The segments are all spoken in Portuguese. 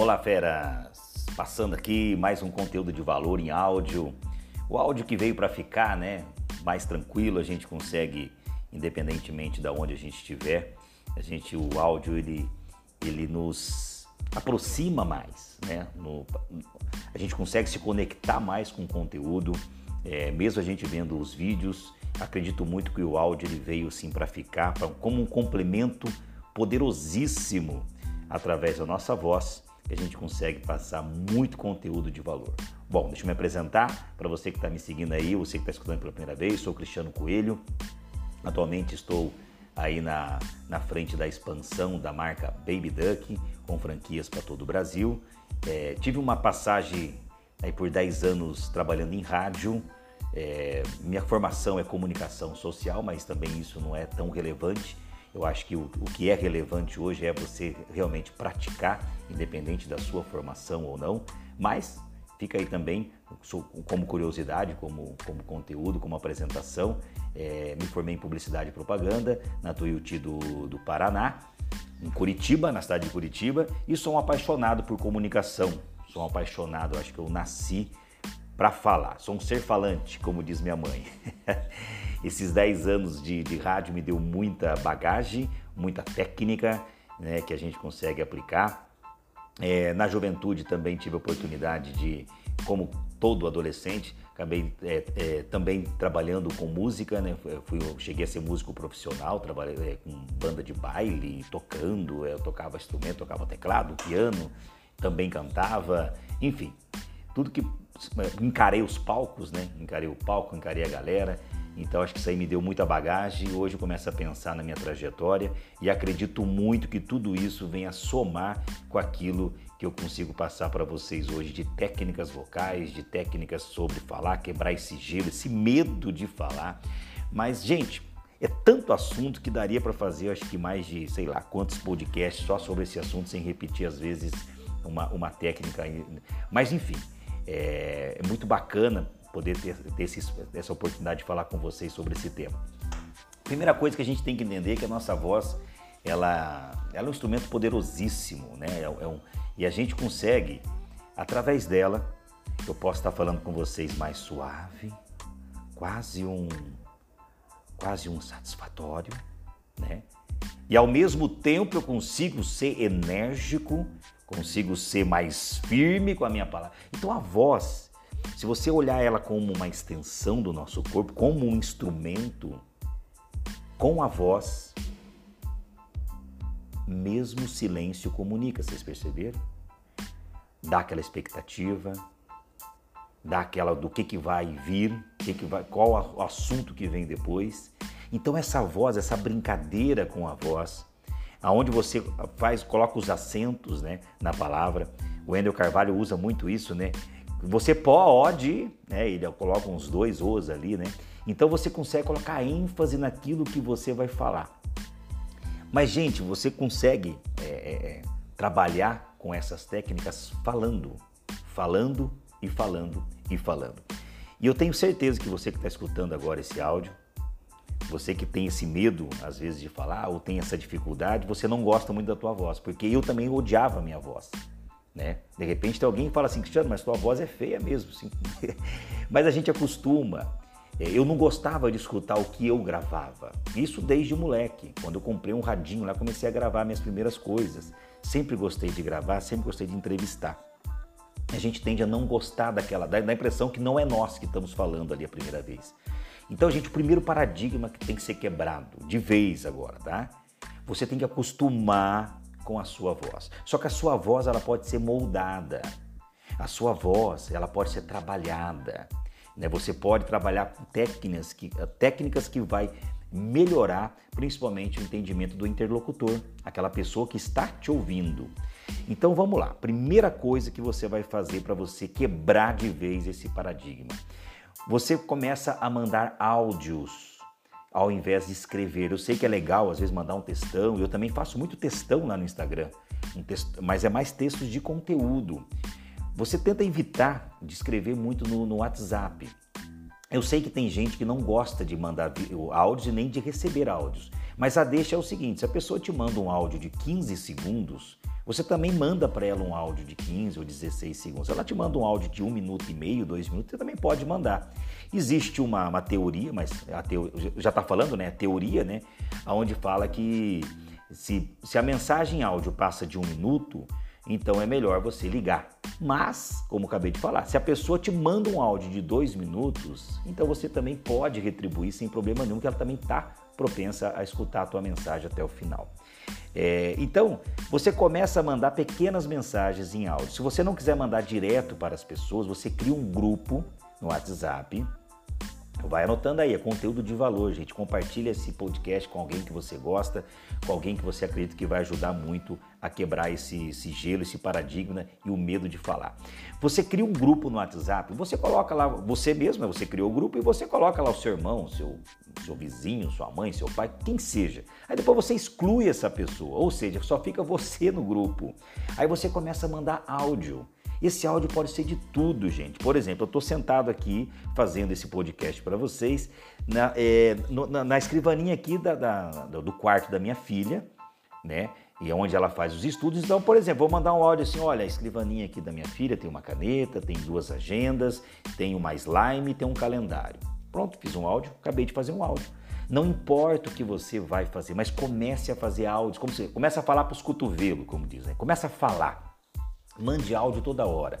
Olá, feras! Passando aqui mais um conteúdo de valor em áudio. O áudio que veio para ficar, né? Mais tranquilo, a gente consegue, independentemente de onde a gente estiver, a gente, o áudio ele, ele nos aproxima mais, né? No, a gente consegue se conectar mais com o conteúdo, é, mesmo a gente vendo os vídeos. Acredito muito que o áudio ele veio sim para ficar, pra, como um complemento poderosíssimo através da nossa voz que a gente consegue passar muito conteúdo de valor. Bom, deixa eu me apresentar para você que está me seguindo aí, você que está escutando pela primeira vez, sou Cristiano Coelho. Atualmente estou aí na, na frente da expansão da marca Baby Duck, com franquias para todo o Brasil. É, tive uma passagem aí por 10 anos trabalhando em rádio. É, minha formação é comunicação social, mas também isso não é tão relevante eu acho que o, o que é relevante hoje é você realmente praticar, independente da sua formação ou não, mas fica aí também como curiosidade, como, como conteúdo, como apresentação. É, me formei em publicidade e propaganda na Tuiuti do, do Paraná, em Curitiba, na cidade de Curitiba, e sou um apaixonado por comunicação. Sou um apaixonado, acho que eu nasci para falar. Sou um ser falante, como diz minha mãe. Esses 10 anos de, de rádio me deu muita bagagem, muita técnica né, que a gente consegue aplicar. É, na juventude também tive a oportunidade de, como todo adolescente, acabei é, é, também trabalhando com música, né? Fui, cheguei a ser músico profissional, trabalhei é, com banda de baile, tocando, eu tocava instrumento, tocava teclado, piano, também cantava, enfim, tudo que encarei os palcos, né? Encarei o palco, encarei a galera então acho que isso aí me deu muita bagagem e hoje eu começo a pensar na minha trajetória e acredito muito que tudo isso venha somar com aquilo que eu consigo passar para vocês hoje de técnicas vocais, de técnicas sobre falar, quebrar esse gelo, esse medo de falar. Mas, gente, é tanto assunto que daria para fazer, acho que mais de, sei lá, quantos podcasts só sobre esse assunto, sem repetir às vezes uma, uma técnica. Mas, enfim, é, é muito bacana poder ter, ter esse, essa oportunidade de falar com vocês sobre esse tema. Primeira coisa que a gente tem que entender é que a nossa voz ela, ela é um instrumento poderosíssimo, né? É, é um, e a gente consegue, através dela, eu posso estar falando com vocês mais suave, quase um, quase um satisfatório, né? E ao mesmo tempo eu consigo ser enérgico, consigo ser mais firme com a minha palavra. Então a voz se você olhar ela como uma extensão do nosso corpo, como um instrumento, com a voz, mesmo silêncio comunica, vocês perceberam? Dá aquela expectativa, dá aquela do que, que vai vir, que que vai, qual o assunto que vem depois. Então essa voz, essa brincadeira com a voz, aonde você faz, coloca os acentos, né, na palavra. O Wendel Carvalho usa muito isso, né? Você pode, né, ele coloca uns dois os ali, né? Então você consegue colocar ênfase naquilo que você vai falar. Mas, gente, você consegue é, é, é, trabalhar com essas técnicas falando, falando e falando e falando. E eu tenho certeza que você que está escutando agora esse áudio, você que tem esse medo às vezes de falar ou tem essa dificuldade, você não gosta muito da tua voz, porque eu também odiava a minha voz. Né? De repente tem alguém que fala assim, Cristiano, mas tua voz é feia mesmo. Assim. mas a gente acostuma. É, eu não gostava de escutar o que eu gravava. Isso desde moleque. Quando eu comprei um radinho lá, comecei a gravar minhas primeiras coisas. Sempre gostei de gravar, sempre gostei de entrevistar. A gente tende a não gostar daquela, da, da impressão que não é nós que estamos falando ali a primeira vez. Então, gente, o primeiro paradigma que tem que ser quebrado, de vez agora, tá? Você tem que acostumar com a sua voz. Só que a sua voz ela pode ser moldada. A sua voz ela pode ser trabalhada. Né? Você pode trabalhar com técnicas que, técnicas que vai melhorar principalmente o entendimento do interlocutor, aquela pessoa que está te ouvindo. Então vamos lá. Primeira coisa que você vai fazer para você quebrar de vez esse paradigma. Você começa a mandar áudios ao invés de escrever. Eu sei que é legal às vezes mandar um textão, eu também faço muito textão lá no Instagram, um mas é mais textos de conteúdo. Você tenta evitar de escrever muito no, no WhatsApp. Eu sei que tem gente que não gosta de mandar áudios e nem de receber áudios, mas a deixa é o seguinte: se a pessoa te manda um áudio de 15 segundos, você também manda para ela um áudio de 15 ou 16 segundos. Se ela te manda um áudio de um minuto e meio, dois minutos, você também pode mandar. Existe uma, uma teoria, mas a já está falando, né? A teoria, né? Onde fala que se, se a mensagem áudio passa de um minuto, então é melhor você ligar. Mas, como acabei de falar, se a pessoa te manda um áudio de dois minutos, então você também pode retribuir sem problema nenhum, que ela também está propensa a escutar a tua mensagem até o final. É, então, você começa a mandar pequenas mensagens em áudio. Se você não quiser mandar direto para as pessoas, você cria um grupo no WhatsApp Vai anotando aí, é conteúdo de valor, gente. Compartilha esse podcast com alguém que você gosta, com alguém que você acredita que vai ajudar muito a quebrar esse, esse gelo, esse paradigma e o medo de falar. Você cria um grupo no WhatsApp, você coloca lá, você mesmo, você criou o grupo e você coloca lá o seu irmão, seu, seu vizinho, sua mãe, seu pai, quem seja. Aí depois você exclui essa pessoa, ou seja, só fica você no grupo. Aí você começa a mandar áudio. Esse áudio pode ser de tudo, gente. Por exemplo, eu estou sentado aqui fazendo esse podcast para vocês na, é, no, na, na, escrivaninha aqui da, da, do quarto da minha filha, né? E é onde ela faz os estudos. Então, por exemplo, vou mandar um áudio assim: olha, a escrivaninha aqui da minha filha tem uma caneta, tem duas agendas, tem uma slime, tem um calendário. Pronto, fiz um áudio, acabei de fazer um áudio. Não importa o que você vai fazer, mas comece a fazer áudios, como você começa a falar para os cotovelos, como dizem. Começa a falar. Mande áudio toda hora.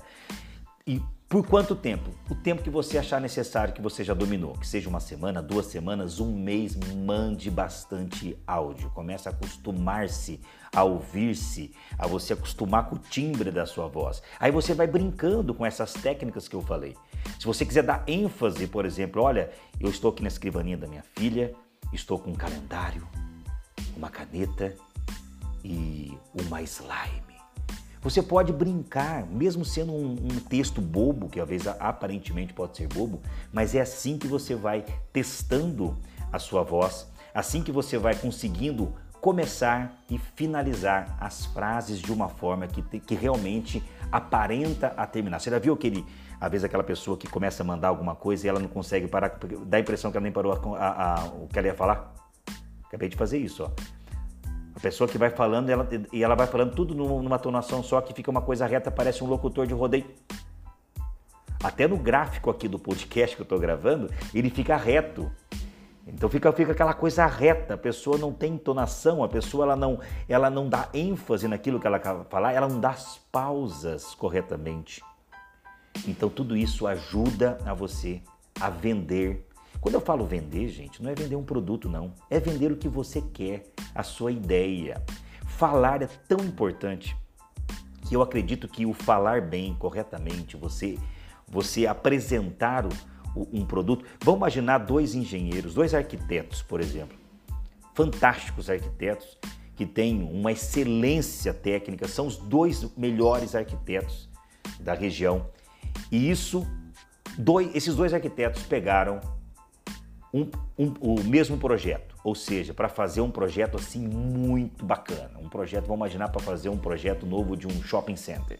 E por quanto tempo? O tempo que você achar necessário que você já dominou, que seja uma semana, duas semanas, um mês, mande bastante áudio. Comece a acostumar-se a ouvir-se, a você acostumar com o timbre da sua voz. Aí você vai brincando com essas técnicas que eu falei. Se você quiser dar ênfase, por exemplo, olha, eu estou aqui na escrivaninha da minha filha, estou com um calendário, uma caneta e uma slime. Você pode brincar, mesmo sendo um, um, texto bobo, que às vezes aparentemente pode ser bobo, mas é assim que você vai testando a sua voz, assim que você vai conseguindo começar e finalizar as frases de uma forma que, que realmente aparenta a terminar. Você já viu aquele, às vezes aquela pessoa que começa a mandar alguma coisa e ela não consegue parar, dá a impressão que ela nem parou a, a, a, o que ela ia falar? Acabei de fazer isso, ó. A pessoa que vai falando ela, e ela vai falando tudo numa tonação só que fica uma coisa reta, parece um locutor de rodeio. Até no gráfico aqui do podcast que eu estou gravando, ele fica reto. Então fica, fica aquela coisa reta, a pessoa não tem entonação, a pessoa ela não, ela não dá ênfase naquilo que ela quer falar, ela não dá as pausas corretamente. Então tudo isso ajuda a você a vender quando eu falo vender, gente, não é vender um produto, não. É vender o que você quer, a sua ideia. Falar é tão importante que eu acredito que o falar bem, corretamente, você, você apresentar o, um produto. Vamos imaginar dois engenheiros, dois arquitetos, por exemplo, fantásticos arquitetos que têm uma excelência técnica, são os dois melhores arquitetos da região. E isso, dois, esses dois arquitetos pegaram um, um, o mesmo projeto, ou seja, para fazer um projeto assim muito bacana, um projeto, vamos imaginar para fazer um projeto novo de um shopping center.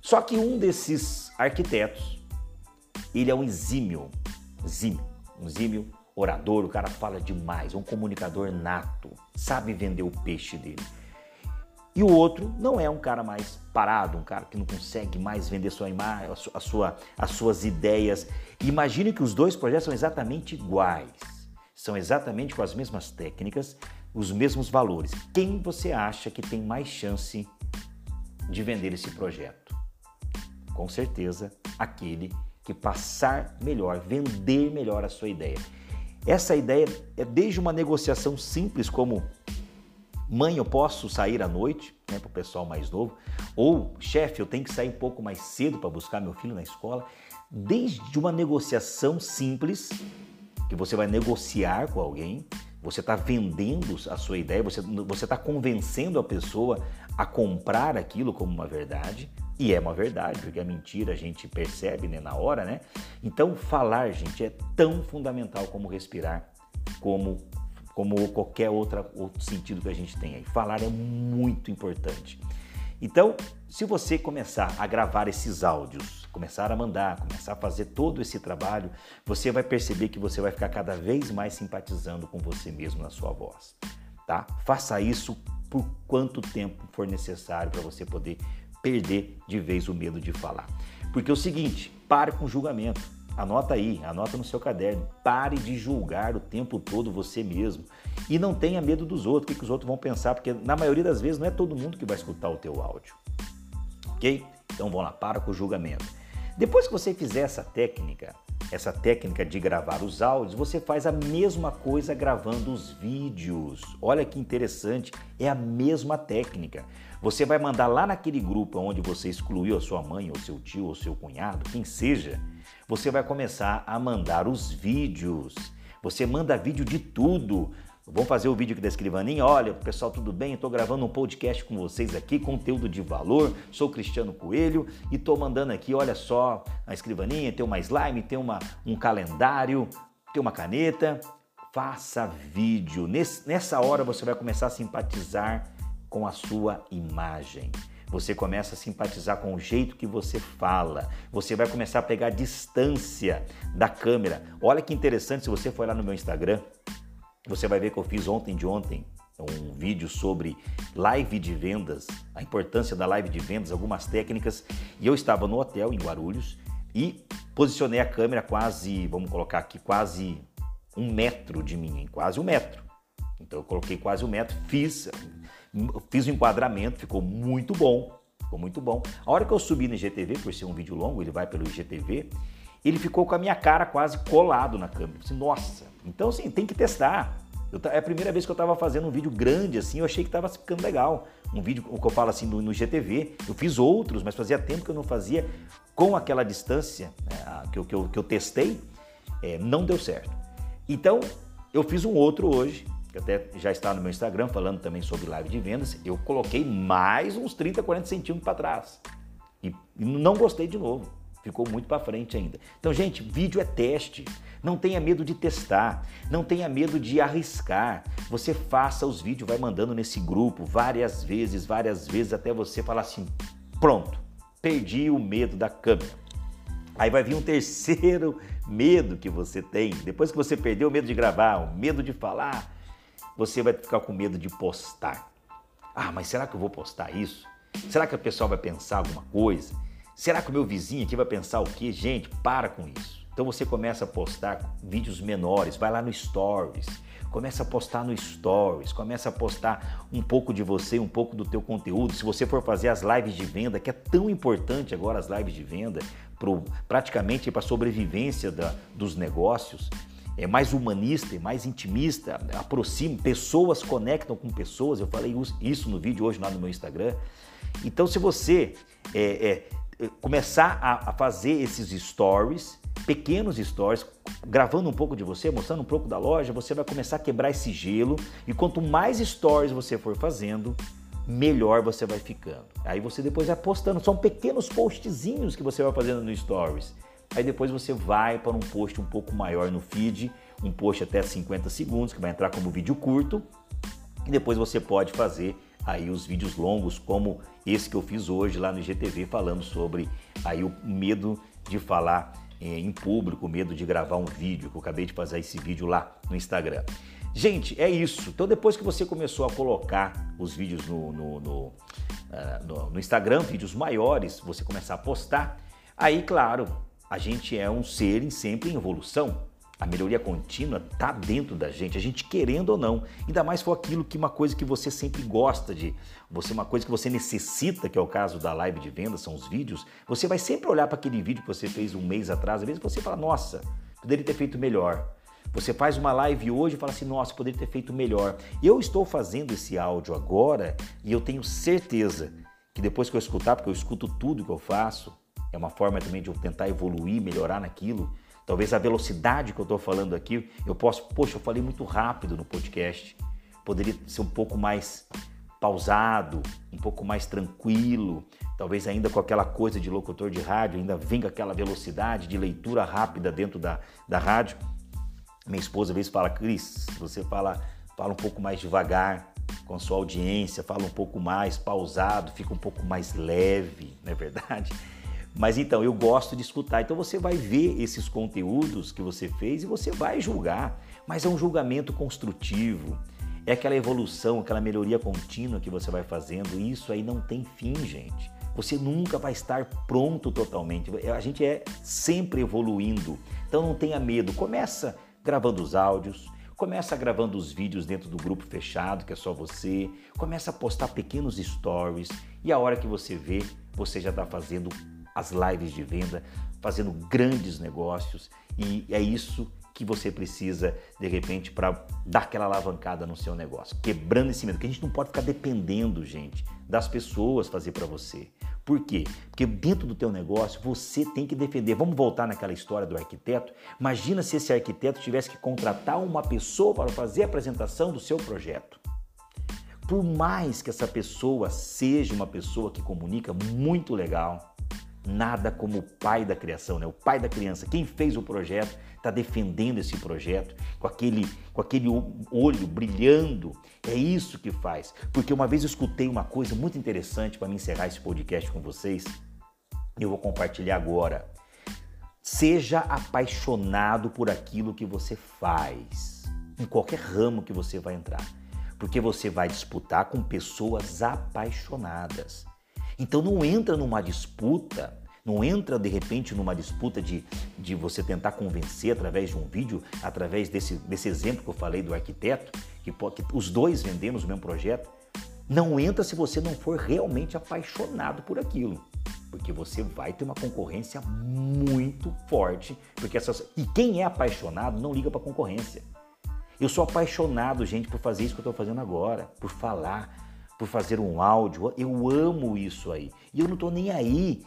Só que um desses arquitetos, ele é um exímio, exímio, um exímio orador, o cara fala demais, um comunicador nato, sabe vender o peixe dele. E o outro não é um cara mais parado, um cara que não consegue mais vender sua imagem, a sua, as suas ideias. Imagine que os dois projetos são exatamente iguais, são exatamente com as mesmas técnicas, os mesmos valores. Quem você acha que tem mais chance de vender esse projeto? Com certeza, aquele que passar melhor, vender melhor a sua ideia. Essa ideia é desde uma negociação simples como Mãe, eu posso sair à noite, né, para o pessoal mais novo. Ou, chefe, eu tenho que sair um pouco mais cedo para buscar meu filho na escola. Desde uma negociação simples, que você vai negociar com alguém, você está vendendo a sua ideia, você está convencendo a pessoa a comprar aquilo como uma verdade, e é uma verdade, porque a mentira a gente percebe né, na hora, né? Então, falar, gente, é tão fundamental como respirar, como como qualquer outra, outro sentido que a gente tem aí. Falar é muito importante. Então, se você começar a gravar esses áudios começar a mandar, começar a fazer todo esse trabalho, você vai perceber que você vai ficar cada vez mais simpatizando com você mesmo na sua voz, tá? Faça isso por quanto tempo for necessário para você poder perder de vez o medo de falar. Porque é o seguinte, pare com o julgamento. Anota aí, anota no seu caderno. Pare de julgar o tempo todo você mesmo. E não tenha medo dos outros, o que, os outros vão pensar, porque na maioria das vezes não é todo mundo que vai escutar o teu áudio. Ok? Então vamos lá, para com o julgamento. Depois que você fizer essa técnica, essa técnica de gravar os áudios, você faz a mesma coisa gravando os vídeos. Olha que interessante, é a mesma técnica. Você vai mandar lá naquele grupo onde você excluiu a sua mãe, ou seu tio, ou seu cunhado, quem seja, você vai começar a mandar os vídeos. Você manda vídeo de tudo. Vamos fazer o vídeo aqui da escrivaninha. Olha, pessoal, tudo bem? Estou gravando um podcast com vocês aqui, conteúdo de valor. Sou Cristiano Coelho e estou mandando aqui, olha só, a escrivaninha, tem uma slime, tem uma, um calendário, tem uma caneta. Faça vídeo. Nesse, nessa hora você vai começar a simpatizar com a sua imagem. Você começa a simpatizar com o jeito que você fala. Você vai começar a pegar distância da câmera. Olha que interessante, se você for lá no meu Instagram, você vai ver que eu fiz ontem de ontem um vídeo sobre live de vendas, a importância da live de vendas, algumas técnicas. E eu estava no hotel em Guarulhos e posicionei a câmera quase, vamos colocar aqui, quase um metro de mim, quase um metro. Então eu coloquei quase um metro, fiz, fiz o um enquadramento, ficou muito bom, ficou muito bom. A hora que eu subi no IGTV, por ser um vídeo longo, ele vai pelo IGTV, ele ficou com a minha cara quase colado na câmera. Eu Nossa, então assim, tem que testar. Eu, é a primeira vez que eu estava fazendo um vídeo grande assim, eu achei que estava ficando legal. Um vídeo, o que eu falo assim, no, no GTV. Eu fiz outros, mas fazia tempo que eu não fazia com aquela distância né, que, eu, que, eu, que eu testei, é, não deu certo. Então, eu fiz um outro hoje, que até já está no meu Instagram falando também sobre live de vendas, eu coloquei mais uns 30, 40 centímetros para trás. E, e não gostei de novo. Ficou muito para frente ainda. Então, gente, vídeo é teste. Não tenha medo de testar, não tenha medo de arriscar. Você faça os vídeos, vai mandando nesse grupo várias vezes, várias vezes, até você falar assim: pronto, perdi o medo da câmera. Aí vai vir um terceiro medo que você tem. Depois que você perdeu o medo de gravar, o medo de falar, você vai ficar com medo de postar. Ah, mas será que eu vou postar isso? Será que o pessoal vai pensar alguma coisa? Será que o meu vizinho aqui vai pensar o quê? Gente, para com isso. Então você começa a postar vídeos menores, vai lá no Stories, começa a postar no Stories, começa a postar um pouco de você, um pouco do teu conteúdo. Se você for fazer as lives de venda, que é tão importante agora as lives de venda, pro, praticamente para a sobrevivência da, dos negócios, é mais humanista, é mais intimista, aproxima, pessoas conectam com pessoas. Eu falei isso no vídeo hoje lá no meu Instagram. Então, se você é, é, começar a, a fazer esses stories, pequenos stories, gravando um pouco de você, mostrando um pouco da loja, você vai começar a quebrar esse gelo. E quanto mais stories você for fazendo, melhor você vai ficando. Aí você depois vai postando, são pequenos postzinhos que você vai fazendo no stories. Aí depois você vai para um post um pouco maior no feed, um post até 50 segundos, que vai entrar como vídeo curto. E depois você pode fazer aí os vídeos longos, como esse que eu fiz hoje lá no IGTV, falando sobre aí o medo de falar eh, em público, o medo de gravar um vídeo, que eu acabei de fazer esse vídeo lá no Instagram. Gente, é isso. Então, depois que você começou a colocar os vídeos no, no, no, uh, no, no Instagram, vídeos maiores, você começar a postar, aí, claro, a gente é um ser sempre em evolução. A melhoria contínua está dentro da gente, a gente querendo ou não. Ainda mais for aquilo que uma coisa que você sempre gosta de, você uma coisa que você necessita, que é o caso da live de venda, são os vídeos. Você vai sempre olhar para aquele vídeo que você fez um mês atrás, às vezes você fala, nossa, poderia ter feito melhor. Você faz uma live hoje e fala assim, nossa, poderia ter feito melhor. Eu estou fazendo esse áudio agora e eu tenho certeza que depois que eu escutar, porque eu escuto tudo que eu faço, é uma forma também de eu tentar evoluir, melhorar naquilo. Talvez a velocidade que eu estou falando aqui, eu posso, poxa, eu falei muito rápido no podcast. Poderia ser um pouco mais pausado, um pouco mais tranquilo, talvez ainda com aquela coisa de locutor de rádio, ainda vem aquela velocidade de leitura rápida dentro da, da rádio. Minha esposa às vezes fala, Cris, você fala, fala um pouco mais devagar com a sua audiência, fala um pouco mais pausado, fica um pouco mais leve, não é verdade? Mas então, eu gosto de escutar. Então você vai ver esses conteúdos que você fez e você vai julgar. Mas é um julgamento construtivo. É aquela evolução, aquela melhoria contínua que você vai fazendo. Isso aí não tem fim, gente. Você nunca vai estar pronto totalmente. A gente é sempre evoluindo. Então não tenha medo. Começa gravando os áudios, começa gravando os vídeos dentro do grupo fechado, que é só você. Começa a postar pequenos stories e a hora que você vê, você já está fazendo as lives de venda, fazendo grandes negócios e é isso que você precisa de repente para dar aquela alavancada no seu negócio, quebrando esse medo, que a gente não pode ficar dependendo, gente, das pessoas fazer para você. Por quê? Porque dentro do teu negócio você tem que defender. Vamos voltar naquela história do arquiteto. Imagina se esse arquiteto tivesse que contratar uma pessoa para fazer a apresentação do seu projeto. Por mais que essa pessoa seja uma pessoa que comunica muito legal, nada como o pai da criação, né? o pai da criança. Quem fez o projeto está defendendo esse projeto com aquele, com aquele olho brilhando. É isso que faz. Porque uma vez eu escutei uma coisa muito interessante para me encerrar esse podcast com vocês. Eu vou compartilhar agora. Seja apaixonado por aquilo que você faz, em qualquer ramo que você vai entrar, porque você vai disputar com pessoas apaixonadas. Então não entra numa disputa, não entra de repente numa disputa de, de você tentar convencer através de um vídeo, através desse, desse exemplo que eu falei do arquiteto, que, que os dois vendemos o mesmo projeto. Não entra se você não for realmente apaixonado por aquilo porque você vai ter uma concorrência muito forte, porque essas e quem é apaixonado não liga para concorrência. Eu sou apaixonado, gente, por fazer isso que eu estou fazendo agora, por falar, por fazer um áudio. Eu amo isso aí. E eu não estou nem aí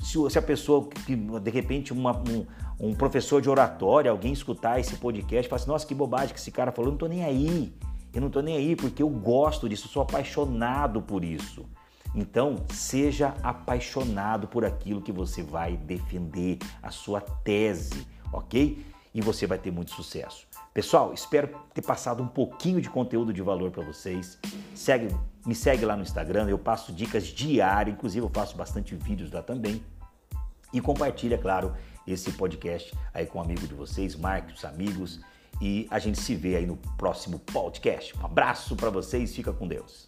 se, se, a pessoa, que de repente, uma, um, um, professor de oratória, alguém escutar esse podcast e falar assim, nossa, que bobagem que esse cara falou, eu não estou nem aí. Eu não estou nem aí porque eu gosto disso, sou apaixonado por isso. Então, seja apaixonado por aquilo que você vai defender, a sua tese, ok? E você vai ter muito sucesso. Pessoal, espero ter passado um pouquinho de conteúdo de valor para vocês. Segue, me segue lá no Instagram, eu passo dicas diárias, inclusive eu faço bastante vídeos lá também. E compartilha, claro, esse podcast aí com um amigo de vocês, marque os amigos e a gente se vê aí no próximo podcast. Um abraço para vocês, fica com Deus.